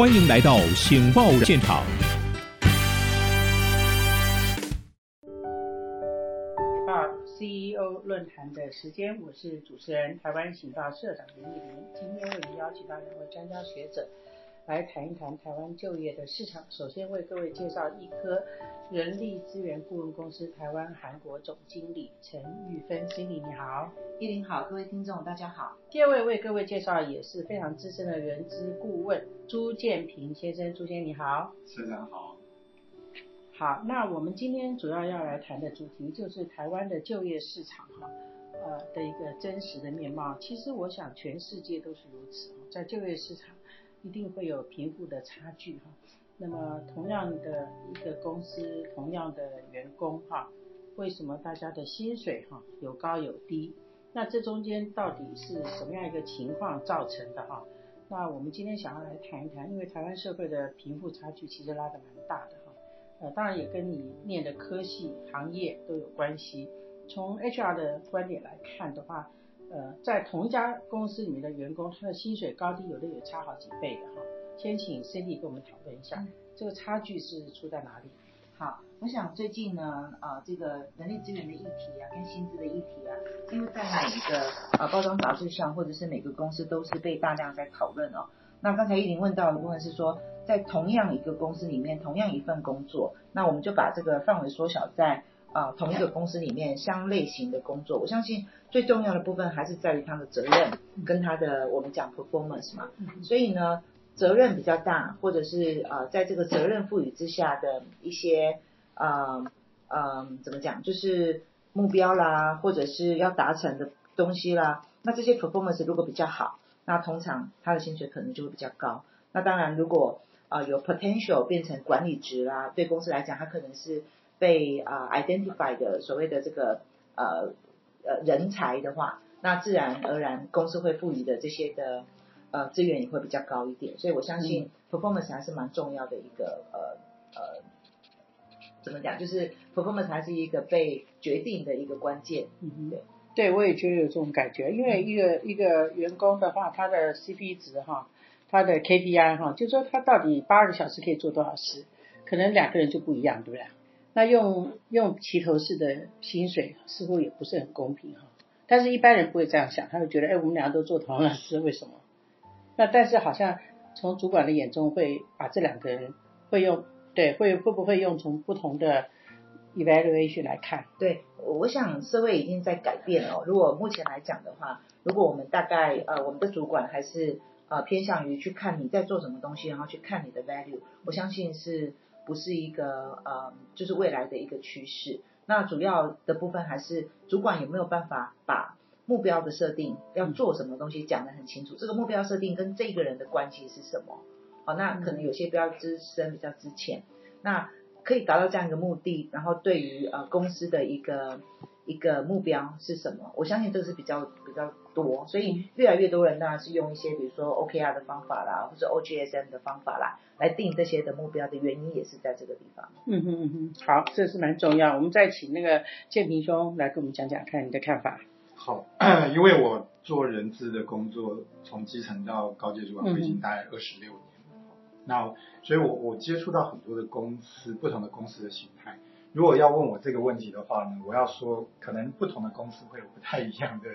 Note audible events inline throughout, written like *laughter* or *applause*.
欢迎来到《醒报》现场。二 CEO 论坛的时间，我是主持人台湾醒报社长林义玲。今天为您邀请到两位专家学者来谈一谈台湾就业的市场。首先为各位介绍一科人力资源顾问公司台湾韩国总经理陈玉芬经理，你好。依林好，各位听众大家好。第二位为各位介绍也是非常资深的人资顾问朱建平先生，朱先生你好。社长好。好，那我们今天主要要来谈的主题就是台湾的就业市场哈，呃的一个真实的面貌。其实我想全世界都是如此，在就业市场一定会有贫富的差距哈。那么同样的一个公司，同样的员工哈，为什么大家的薪水哈有高有低？那这中间到底是什么样一个情况造成的哈？那我们今天想要来谈一谈，因为台湾社会的贫富差距其实拉得蛮大的哈。呃，当然也跟你念的科系、行业都有关系。从 HR 的观点来看的话，呃，在同一家公司里面的员工，他的薪水高低有的也差好几倍的哈。先请 Cindy 跟我们讨论一下，这个差距是出在哪里？好，我想最近呢，啊，这个人力资源的议题啊，跟薪资的议题啊，因为在每一个啊包装杂志上，或者是每个公司都是被大量在讨论哦。那刚才依林问到的部分是说。在同样一个公司里面，同样一份工作，那我们就把这个范围缩小在啊同一个公司里面相类型的工作。我相信最重要的部分还是在于他的责任跟他的我们讲 performance 嘛。所以呢，责任比较大，或者是啊在这个责任赋予之下的一些啊嗯怎么讲，就是目标啦，或者是要达成的东西啦。那这些 performance 如果比较好，那通常他的薪水可能就会比较高。那当然如果啊，有 potential 变成管理职啦，对公司来讲，他可能是被啊 identify 的所谓的这个呃呃人才的话，那自然而然公司会赋予的这些的呃资源也会比较高一点，所以我相信 performance 还是蛮重要的一个呃呃怎么讲，就是 performance 还是一个被决定的一个关键。嗯对，对我也觉得有这种感觉，因为一个一个员工的话，他的 CP 值哈。他的 KPI 哈，就说他到底八个小时可以做多少事，可能两个人就不一样，对不对？那用用齐头式的薪水似乎也不是很公平哈。但是一般人不会这样想，他会觉得，哎，我们两个都做同样的事，为什么？那但是好像从主管的眼中会把这两个人会用对会会不会用从不同的 evaluation 来看？对，我想社会已经在改变了。如果目前来讲的话，如果我们大概呃我们的主管还是。呃，偏向于去看你在做什么东西，然后去看你的 value，我相信是不是一个呃，就是未来的一个趋势。那主要的部分还是主管有没有办法把目标的设定要做什么东西讲得很清楚，这个目标设定跟这个人的关系是什么？好，那可能有些比较资深，比较之前，那可以达到这样一个目的，然后对于呃公司的一个。一个目标是什么？我相信这个是比较比较多，所以越来越多人当然是用一些比如说 OKR 的方法啦，或者 OGSM 的方法啦，来定这些的目标的原因也是在这个地方。嗯哼嗯哼，好，这是蛮重要。我们再请那个建平兄来跟我们讲讲看你的看法。好，因为我做人资的工作，从基层到高阶主管，我已经大概二十六年了。那所以我我接触到很多的公司，不同的公司的形态。如果要问我这个问题的话呢，我要说，可能不同的公司会有不太一样的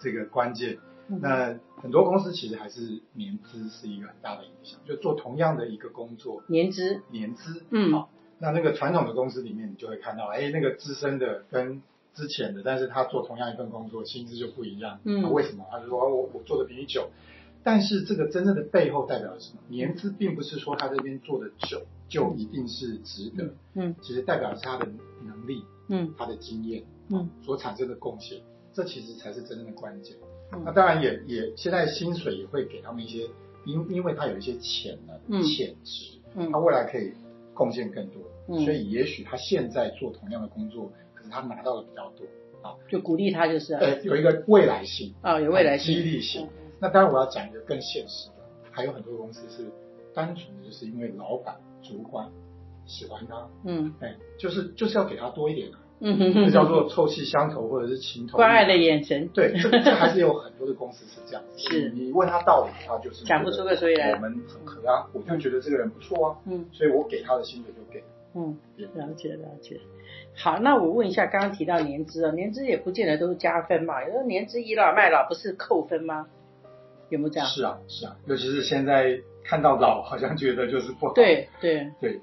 这个关键。那很多公司其实还是年资是一个很大的影响，就做同样的一个工作，年资，年资，嗯，好，那那个传统的公司里面，你就会看到，哎，那个资深的跟之前的，但是他做同样一份工作，薪资就不一样。嗯，为什么？他就说，我我做的比你久。但是这个真正的背后代表了什么？年资并不是说他这边做的久就一定是值得，嗯，其实代表是他的能力，嗯，他的经验，嗯，所产生的贡献，这其实才是真正的关键。那当然也也现在薪水也会给他们一些，因因为他有一些潜能、潜质，嗯，他未来可以贡献更多，所以也许他现在做同样的工作，可是他拿到的比较多，啊，就鼓励他就是，呃，有一个未来性，啊，有未来性，激励性。那当然，我要讲一个更现实的，还有很多公司是单纯的，就是因为老板、主管喜欢他，嗯，哎，就是就是要给他多一点啊，嗯哼哼，这叫做臭气相投或者是情投。关爱的眼神。对，这这还是有很多的公司是这样。*laughs* 是。你问他道理，他就是讲不出个所以然。我们很合啊，我就觉得这个人不错啊，嗯，所以我给他的薪水就给。嗯，了解了解。好，那我问一下，刚刚提到年资啊，年资也不见得都是加分嘛，有时候年资倚老卖老不是扣分吗？有没有这样？是啊是啊，尤其是现在看到老，好像觉得就是不好。对对对，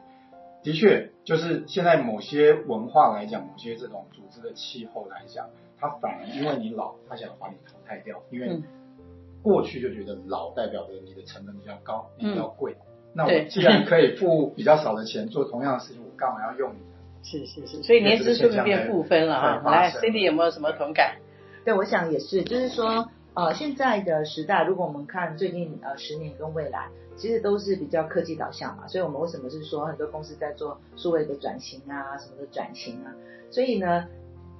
的确，就是现在某些文化来讲，某些这种组织的气候来讲，它反而因为你老，它想把你淘汰掉，因为过去就觉得老代表着你的成本比较高，你比较贵。那我既然可以付比较少的钱做同样的事情，我干嘛要用你？是是是，所以年资是不是变负分了啊？来，Cindy 有没有什么同感？对，我想也是，就是说，呃，现在的时代，如果我们看最近呃十年跟未来，其实都是比较科技导向嘛。所以我们为什么是说很多公司在做数位的转型啊，什么的转型啊？所以呢，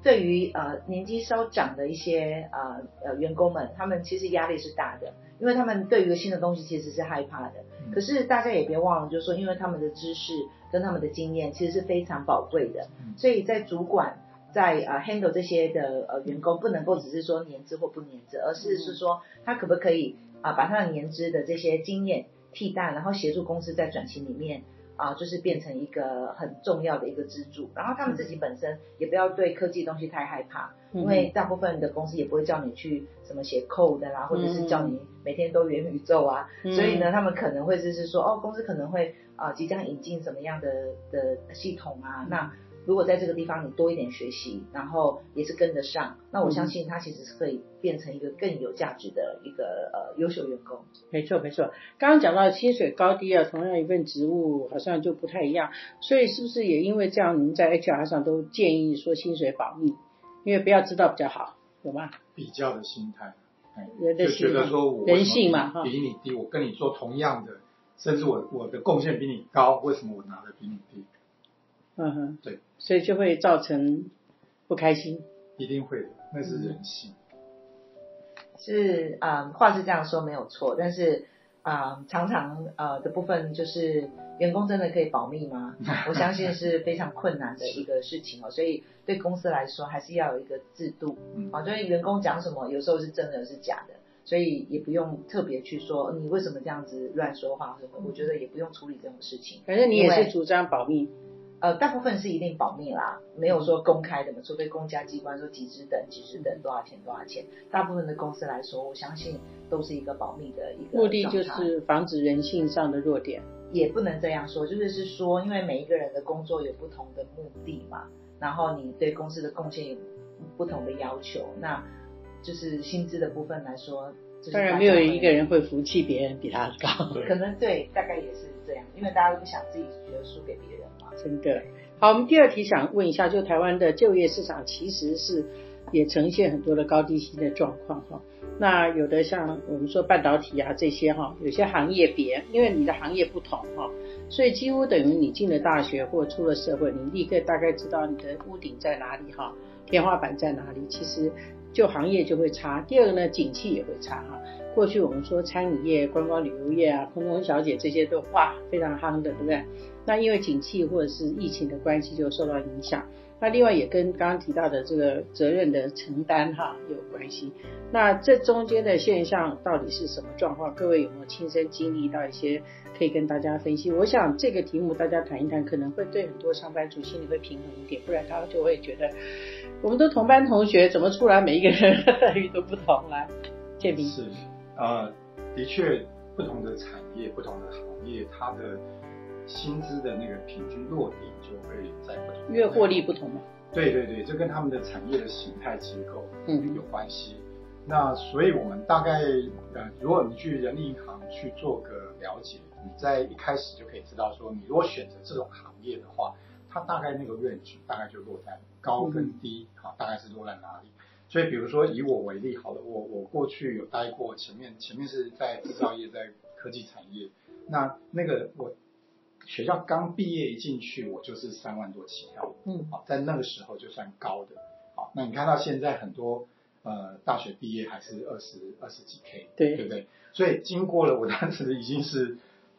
对于呃年纪稍长的一些呃呃员工们，他们其实压力是大的，因为他们对于新的东西其实是害怕的。可是大家也别忘了，就是说，因为他们的知识跟他们的经验其实是非常宝贵的，所以在主管在呃 handle 这些的呃员工，不能够只是说年资或不年资，而是是说他可不可以啊把他的年资的这些经验替代，然后协助公司在转型里面啊，就是变成一个很重要的一个支柱。然后他们自己本身也不要对科技东西太害怕，因为大部分的公司也不会叫你去什么写 code 啦，或者是叫你。每天都元宇宙啊，所以呢，他们可能会就是说，哦，公司可能会啊，即将引进什么样的的系统啊？那如果在这个地方你多一点学习，然后也是跟得上，那我相信他其实是可以变成一个更有价值的一个呃优秀员工。没错没错，刚刚讲到薪水高低啊，同样一份职务好像就不太一样，所以是不是也因为这样，您在 HR 上都建议说薪水保密，因为不要知道比较好，有吗？比较的心态。就觉得说我人性嘛，比你低，我跟你做同样的，甚至我我的贡献比你高，为什么我拿的比你低？嗯哼，对，所以就会造成不开心。一定会的，那是人性。是啊，话是这样说没有错，但是啊，常常呃的部分就是员工真的可以保密吗？*laughs* 我相信是非常困难的一个事情哦，所以。对公司来说，还是要有一个制度啊，所以员工讲什么，有时候是真的是假的，所以也不用特别去说你为什么这样子乱说话什么，我觉得也不用处理这种事情。反正你也是主张保密，呃，大部分是一定保密啦，没有说公开的嘛，除非公家机关说几只等几只等多少钱多少钱，大部分的公司来说，我相信都是一个保密的一个目的，就是防止人性上的弱点。也不能这样说，就是是说，因为每一个人的工作有不同的目的嘛。然后你对公司的贡献有不同的要求，那就是薪资的部分来说，当然没有一个人会服气别人比他高，可能对，大概也是这样，因为大家都不想自己觉得输给别人嘛。真的。好，我们第二题想问一下，就台湾的就业市场其实是也呈现很多的高低薪的状况哈。那有的像我们说半导体啊这些哈，有些行业别，因为你的行业不同哈。所以几乎等于你进了大学或出了社会，你立刻大概知道你的屋顶在哪里哈，天花板在哪里。其实就行业就会差。第二个呢，景气也会差哈。过去我们说餐饮业、观光旅游业啊，空中小姐这些都哇非常夯的，对不对？那因为景气或者是疫情的关系就受到影响。那另外也跟刚刚提到的这个责任的承担哈有关系。那这中间的现象到底是什么状况？各位有没有亲身经历到一些可以跟大家分析？我想这个题目大家谈一谈，可能会对很多上班族心里会平衡一点，不然他就会觉得我们都同班同学，怎么出来每一个人 *laughs* 待遇都不同来？建明是呃，的确不同的产业、不同的行业，它的。薪资的那个平均落点就会在不同，因为获利不同嘛。对对对，这跟他们的产业的形态结构嗯有关系。那所以我们大概呃，如果你去人力银行去做个了解，你在一开始就可以知道说，你如果选择这种行业的话，它大概那个 range 大概就落在高跟低，好，大概是落在哪里？所以比如说以我为例好了，我我过去有待过前面前面是在制造业，在科技产业，那那个我。学校刚毕业一进去，我就是三万多起跳，嗯，好，在那个时候就算高的，好，那你看到现在很多呃大学毕业还是二十二十几 K，对，对不对？所以经过了我当时已经是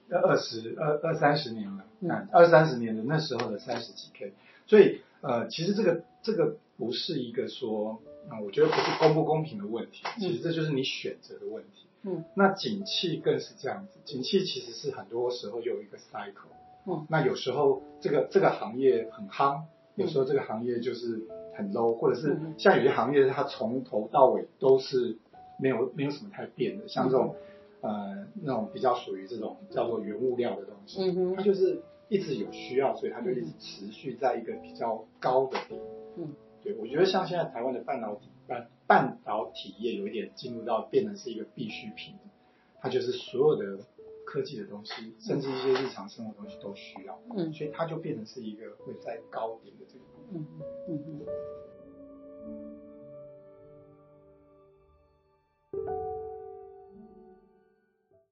二十二二三十年了，嗯，二三十年的那时候的三十几 K，所以呃其实这个这个不是一个说，啊，我觉得不是公不公平的问题，其实这就是你选择的问题。嗯，那景气更是这样子，景气其实是很多时候有一个 cycle。嗯，那有时候这个这个行业很夯，有时候这个行业就是很 low，或者是像有些行业它从头到尾都是没有没有什么太变的，像这种呃那种比较属于这种叫做原物料的东西，它就是一直有需要，所以它就一直持续在一个比较高的点。嗯，对，我觉得像现在台湾的半导体半半导体业有一点进入到变成是一个必需品，它就是所有的。科技的东西，甚至一些日常生活东西都需要，嗯，所以它就变成是一个会在高点的这个，嗯嗯嗯。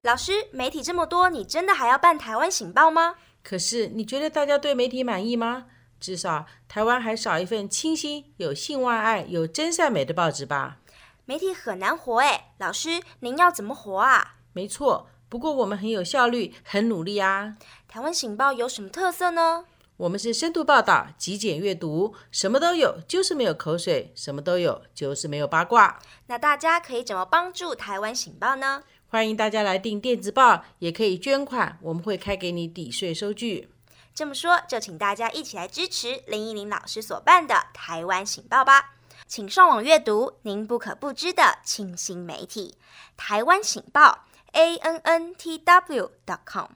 老师，媒体这么多，你真的还要办台湾醒报吗？可是你觉得大家对媒体满意吗？至少台湾还少一份清新、有性外爱、有真善美的报纸吧？媒体很难活哎，老师，您要怎么活啊？没错。不过我们很有效率，很努力啊！台湾醒报有什么特色呢？我们是深度报道、极简阅读，什么都有，就是没有口水；什么都有，就是没有八卦。那大家可以怎么帮助台湾醒报呢？欢迎大家来订电子报，也可以捐款，我们会开给你抵税收据。这么说，就请大家一起来支持林依林老师所办的台湾醒报吧！请上网阅读您不可不知的清新媒体——台湾醒报。a n n t w dot com。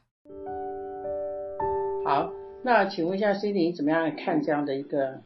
好，那请问一下 Cindy，怎么样看这样的一个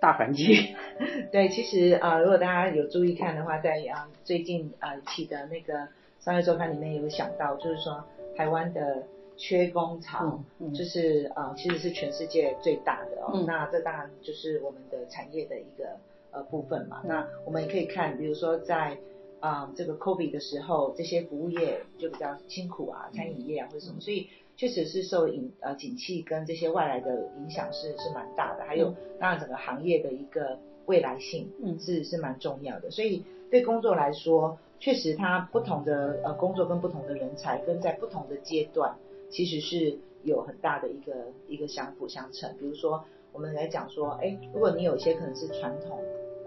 大环境？*laughs* 对，其实啊，如果大家有注意看的话，在啊最近啊期的那个商业周刊里面有想到，就是说台湾的缺工潮，就是啊其实是全世界最大的哦。那这当然就是我们的产业的一个呃部分嘛。那我们也可以看，比如说在啊，这个 COVID 的时候，这些服务业就比较辛苦啊，餐饮业啊或者什么，所以确实是受影呃景气跟这些外来的影响是是蛮大的。还有当然整个行业的一个未来性，嗯，是是蛮重要的。所以对工作来说，确实它不同的呃工作跟不同的人才跟在不同的阶段，其实是有很大的一个一个相辅相成。比如说我们来讲说，哎，如果你有一些可能是传统。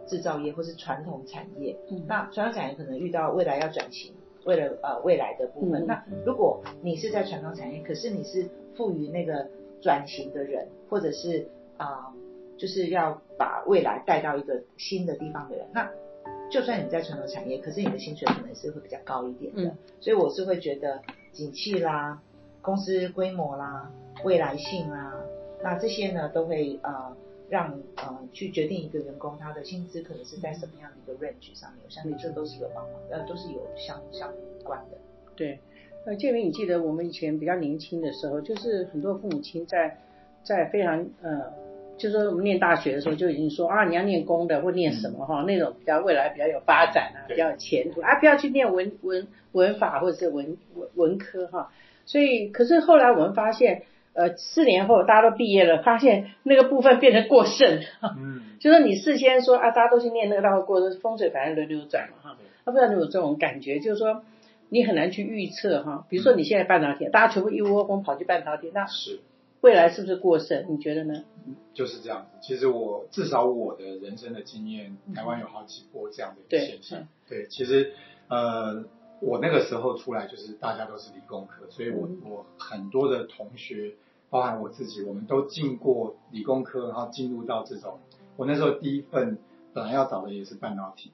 制造业或是传统产业，那传统产业可能遇到未来要转型，为了呃未来的部分。那如果你是在传统产业，可是你是赋予那个转型的人，或者是啊，就是要把未来带到一个新的地方的人，那就算你在传统产业，可是你的薪水可能是会比较高一点的。所以我是会觉得景气啦、公司规模啦、未来性啦，那这些呢都会呃。让呃去决定一个员工他的薪资可能是在什么样的一个 range 上面，我相信这都是有帮忙，呃都是有相相关的。对，呃建明，你记得我们以前比较年轻的时候，就是很多父母亲在在非常呃，就说我们念大学的时候就已经说啊，你要念工的或念什么哈，那种比较未来比较有发展啊，比较有前途啊，不要去念文文文法或者是文文文科哈。所以可是后来我们发现。呃，四年后大家都毕业了，发现那个部分变成过剩。嗯，*laughs* 就说你事先说啊，大家都去念那个，大会过风水反正轮流转嘛哈。他不知道你有这种感觉，就是说你很难去预测哈。比如说你现在半导体，大家全部一窝蜂跑去半导体，那是未来是不是过剩？你觉得呢？就是这样子。其实我至少我的人生的经验，台湾有好几波这样的现象。对，其实呃。我那个时候出来就是大家都是理工科，所以我我很多的同学，包含我自己，我们都进过理工科，然后进入到这种。我那时候第一份本来要找的也是半导体，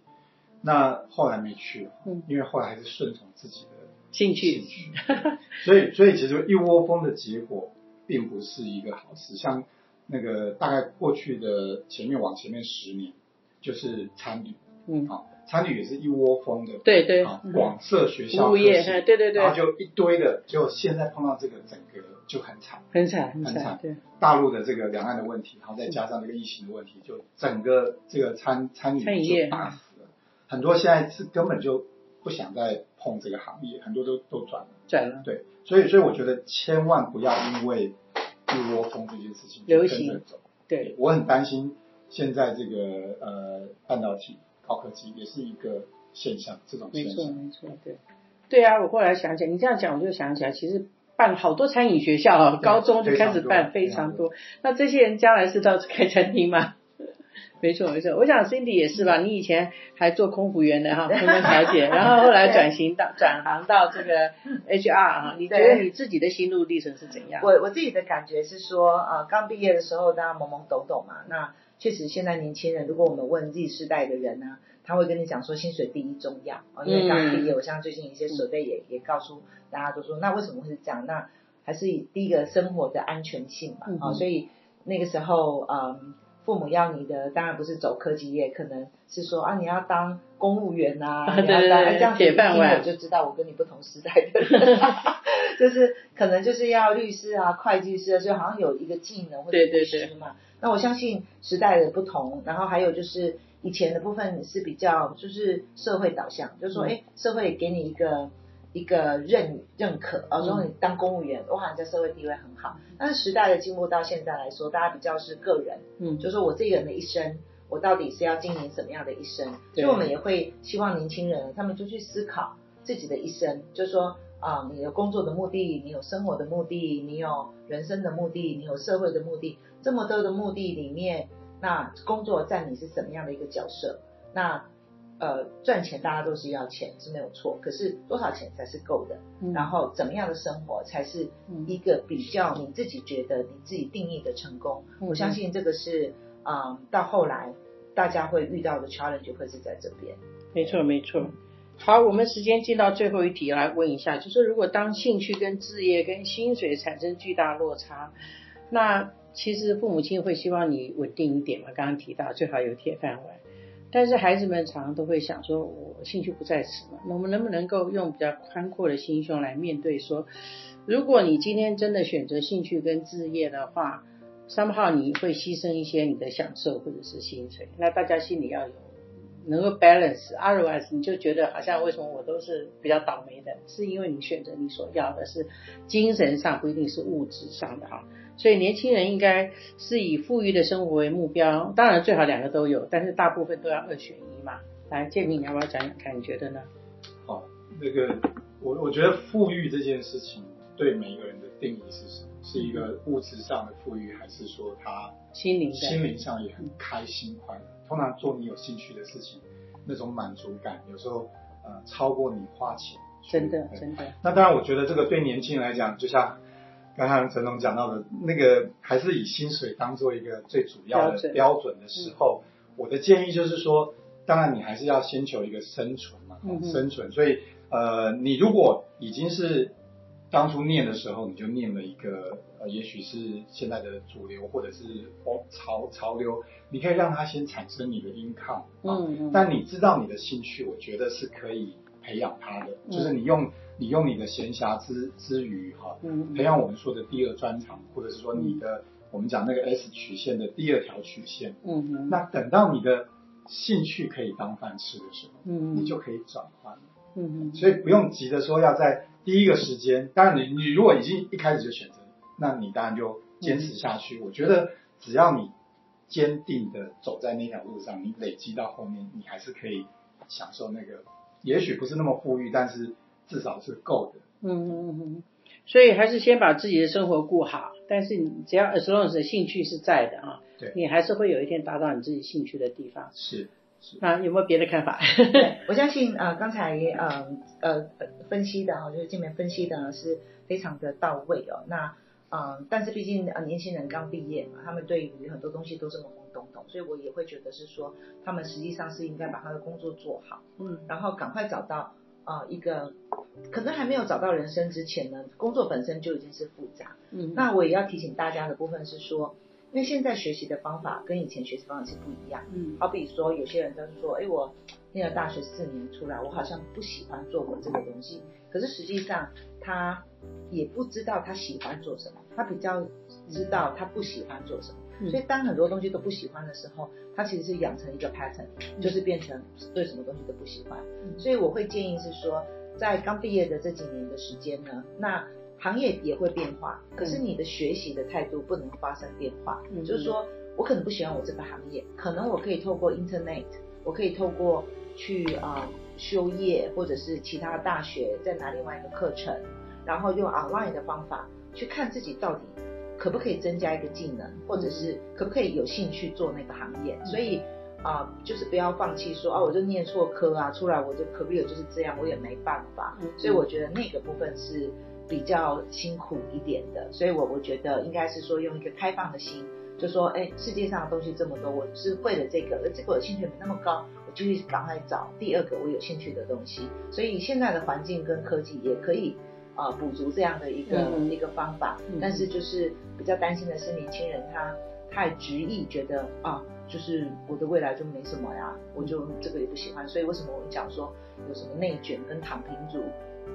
那后来没去了，因为后来还是顺从自己的兴趣。兴趣，*laughs* 所以所以其实一窝蜂的结果并不是一个好事。像那个大概过去的前面往前面十年，就是参与，嗯，好。参与也是一窝蜂的，对对，广设学校，物业，对对对，然后就一堆的，就现在碰到这个整个就很惨，很惨很惨，对，大陆的这个两岸的问题，然后再加上这个疫情的问题，就整个这个餐餐饮就打死了，很多现在是根本就不想再碰这个行业，很多都都转了，转了，对，所以所以我觉得千万不要因为一窝蜂这件事情流行。走，对。我很担心现在这个呃半导体。高科技也是一个现象，这种没错没错，对对啊，我后来想起来，你这样讲我就想起来，其实办好多餐饮学校啊，高中就开始办非常多。那这些人将来是到开餐厅吗？*laughs* 没错没错，我想 Cindy 也是吧？你以前还做空服员的哈，*laughs* 空中小姐，然后后来转型到转行到这个 HR 哈，你觉得你自己的心路历程是怎样？我我自己的感觉是说，呃，刚毕业的时候大家懵懵懂懂嘛，那确实现在年轻人，如果我们问 Z 世代的人呢，他会跟你讲说薪水第一重要哦，因为刚毕业，我像最近一些手备也也告诉大家都说，那为什么会是这样？那还是第一个生活的安全性嘛，啊，所以那个时候，嗯，父母要你的当然不是走科技业，可能是说啊，你要当公务员 *laughs* 呐，对对对，这样我就知道我跟你不同时代的人，*laughs* 就是可能就是要律师啊、会计师，所以好像有一个技能或者律师嘛。那我相信时代的不同，然后还有就是以前的部分是比较就是社会导向，就是说，哎，社会给你一个。一个认认可，哦，说你当公务员，哇，你在社会地位很好。但是时代的进步到现在来说，大家比较是个人，嗯，就说我这个人的一生，我到底是要经营什么样的一生？所以我们也会希望年轻人，他们就去思考自己的一生，就说啊，你有工作的目的，你有生活的目的，你有人生的目的，你有社会的目的，这么多的目的里面，那工作占你是什么样的一个角色？那呃，赚钱大家都是要钱是没有错，可是多少钱才是够的？然后怎么样的生活才是一个比较你自己觉得你自己定义的成功？我相信这个是啊，到后来大家会遇到的 challenge 会是在这边。没错，没错。好，我们时间进到最后一题来问一下，就是如果当兴趣跟置业跟薪水产生巨大落差，那其实父母亲会希望你稳定一点嘛？刚刚提到最好有铁饭碗。但是孩子们常常都会想说，我兴趣不在此嘛，那我们能不能够用比较宽阔的心胸来面对？说，如果你今天真的选择兴趣跟置业的话，三号你会牺牲一些你的享受或者是薪水，那大家心里要有能够 balance，otherwise 你就觉得好像为什么我都是比较倒霉的，是因为你选择你所要的是精神上，不一定是物质上的哈。所以年轻人应该是以富裕的生活为目标，当然最好两个都有，但是大部分都要二选一嘛。来，建平，你要不要讲讲看？你觉得呢？好，那个我我觉得富裕这件事情对每一个人的定义是什么？是一个物质上的富裕，还是说他心灵心灵上也很开心快乐？通常做你有兴趣的事情，那种满足感有时候呃超过你花钱。真的，真的。那当然，我觉得这个对年轻人来讲，就像。刚刚陈总讲到的那个，还是以薪水当做一个最主要的标准的时候，我的建议就是说，当然你还是要先求一个生存嘛，生存。所以，呃，你如果已经是当初念的时候，你就念了一个，呃，也许是现在的主流或者是潮潮流，你可以让它先产生你的 income，嗯，但你知道你的兴趣，我觉得是可以培养它的，就是你用。你用你的闲暇之之余，哈，培养我们说的第二专长，或者是说你的我们讲那个 S 曲线的第二条曲线，嗯嗯，那等到你的兴趣可以当饭吃的时候，嗯你就可以转换，嗯嗯，所以不用急着说要在第一个时间，当然你你如果已经一开始就选择，那你当然就坚持下去。我觉得只要你坚定的走在那条路上，你累积到后面，你还是可以享受那个，也许不是那么富裕，但是。至少是够的。嗯嗯嗯，所以还是先把自己的生活过好。但是你只要 as long as 兴趣是在的啊，对，你还是会有一天达到你自己兴趣的地方。是是啊，有没有别的看法？*laughs* 我相信啊，刚才呃呃分析的哈，就是这边分析的是非常的到位哦。那嗯，但是毕竟啊年轻人刚毕业嘛，他们对于很多东西都是懵懵懂懂，所以我也会觉得是说，他们实际上是应该把他的工作做好，嗯，然后赶快找到。啊，一个可能还没有找到人生之前呢，工作本身就已经是复杂。嗯，那我也要提醒大家的部分是说，因为现在学习的方法跟以前学习方法是不一样。嗯，好比说有些人就是说，哎，我念了大学四年出来，我好像不喜欢做我这个东西。可是实际上他也不知道他喜欢做什么，他比较知道他不喜欢做什么。所以当很多东西都不喜欢的时候，他其实是养成一个 pattern，就是变成对什么东西都不喜欢。所以我会建议是说，在刚毕业的这几年的时间呢，那行业也会变化，可是你的学习的态度不能发生变化。就是说我可能不喜欢我这个行业，可能我可以透过 internet，我可以透过去啊修业或者是其他大学再拿另外一个课程，然后用 online 的方法去看自己到底。可不可以增加一个技能，或者是可不可以有兴趣做那个行业？所以啊，就是不要放弃说啊，我就念错科啊，出来我就 career 就是这样，我也没办法。所以我觉得那个部分是比较辛苦一点的。所以我我觉得应该是说用一个开放的心，就说哎，世界上的东西这么多，我是会了这个，而这个我兴趣没那么高，我就去赶快找第二个我有兴趣的东西。所以现在的环境跟科技也可以啊补足这样的一个一个方法。但是就是比较担心的是年轻人他太执意，觉得啊。就是我的未来就没什么呀，我就这个也不喜欢，所以为什么我们讲说有什么内卷跟躺平族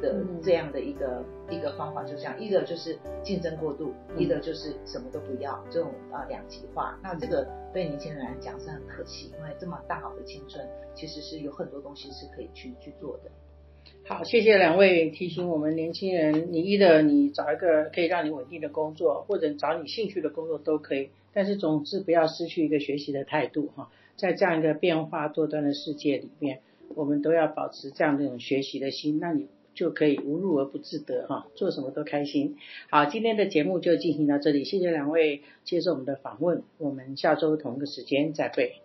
的这样的一个一个方法，就这样，一个就是竞争过度，一个就是什么都不要，这种啊两极化。那这个对年轻人来讲是很可惜，因为这么大好的青春，其实是有很多东西是可以去去做的。好，谢谢两位提醒我们年轻人，你一的你找一个可以让你稳定的工作，或者找你兴趣的工作都可以。但是总之不要失去一个学习的态度哈，在这样一个变化多端的世界里面，我们都要保持这样的一种学习的心，那你就可以无入而不自得哈，做什么都开心。好，今天的节目就进行到这里，谢谢两位接受我们的访问，我们下周同一个时间再会。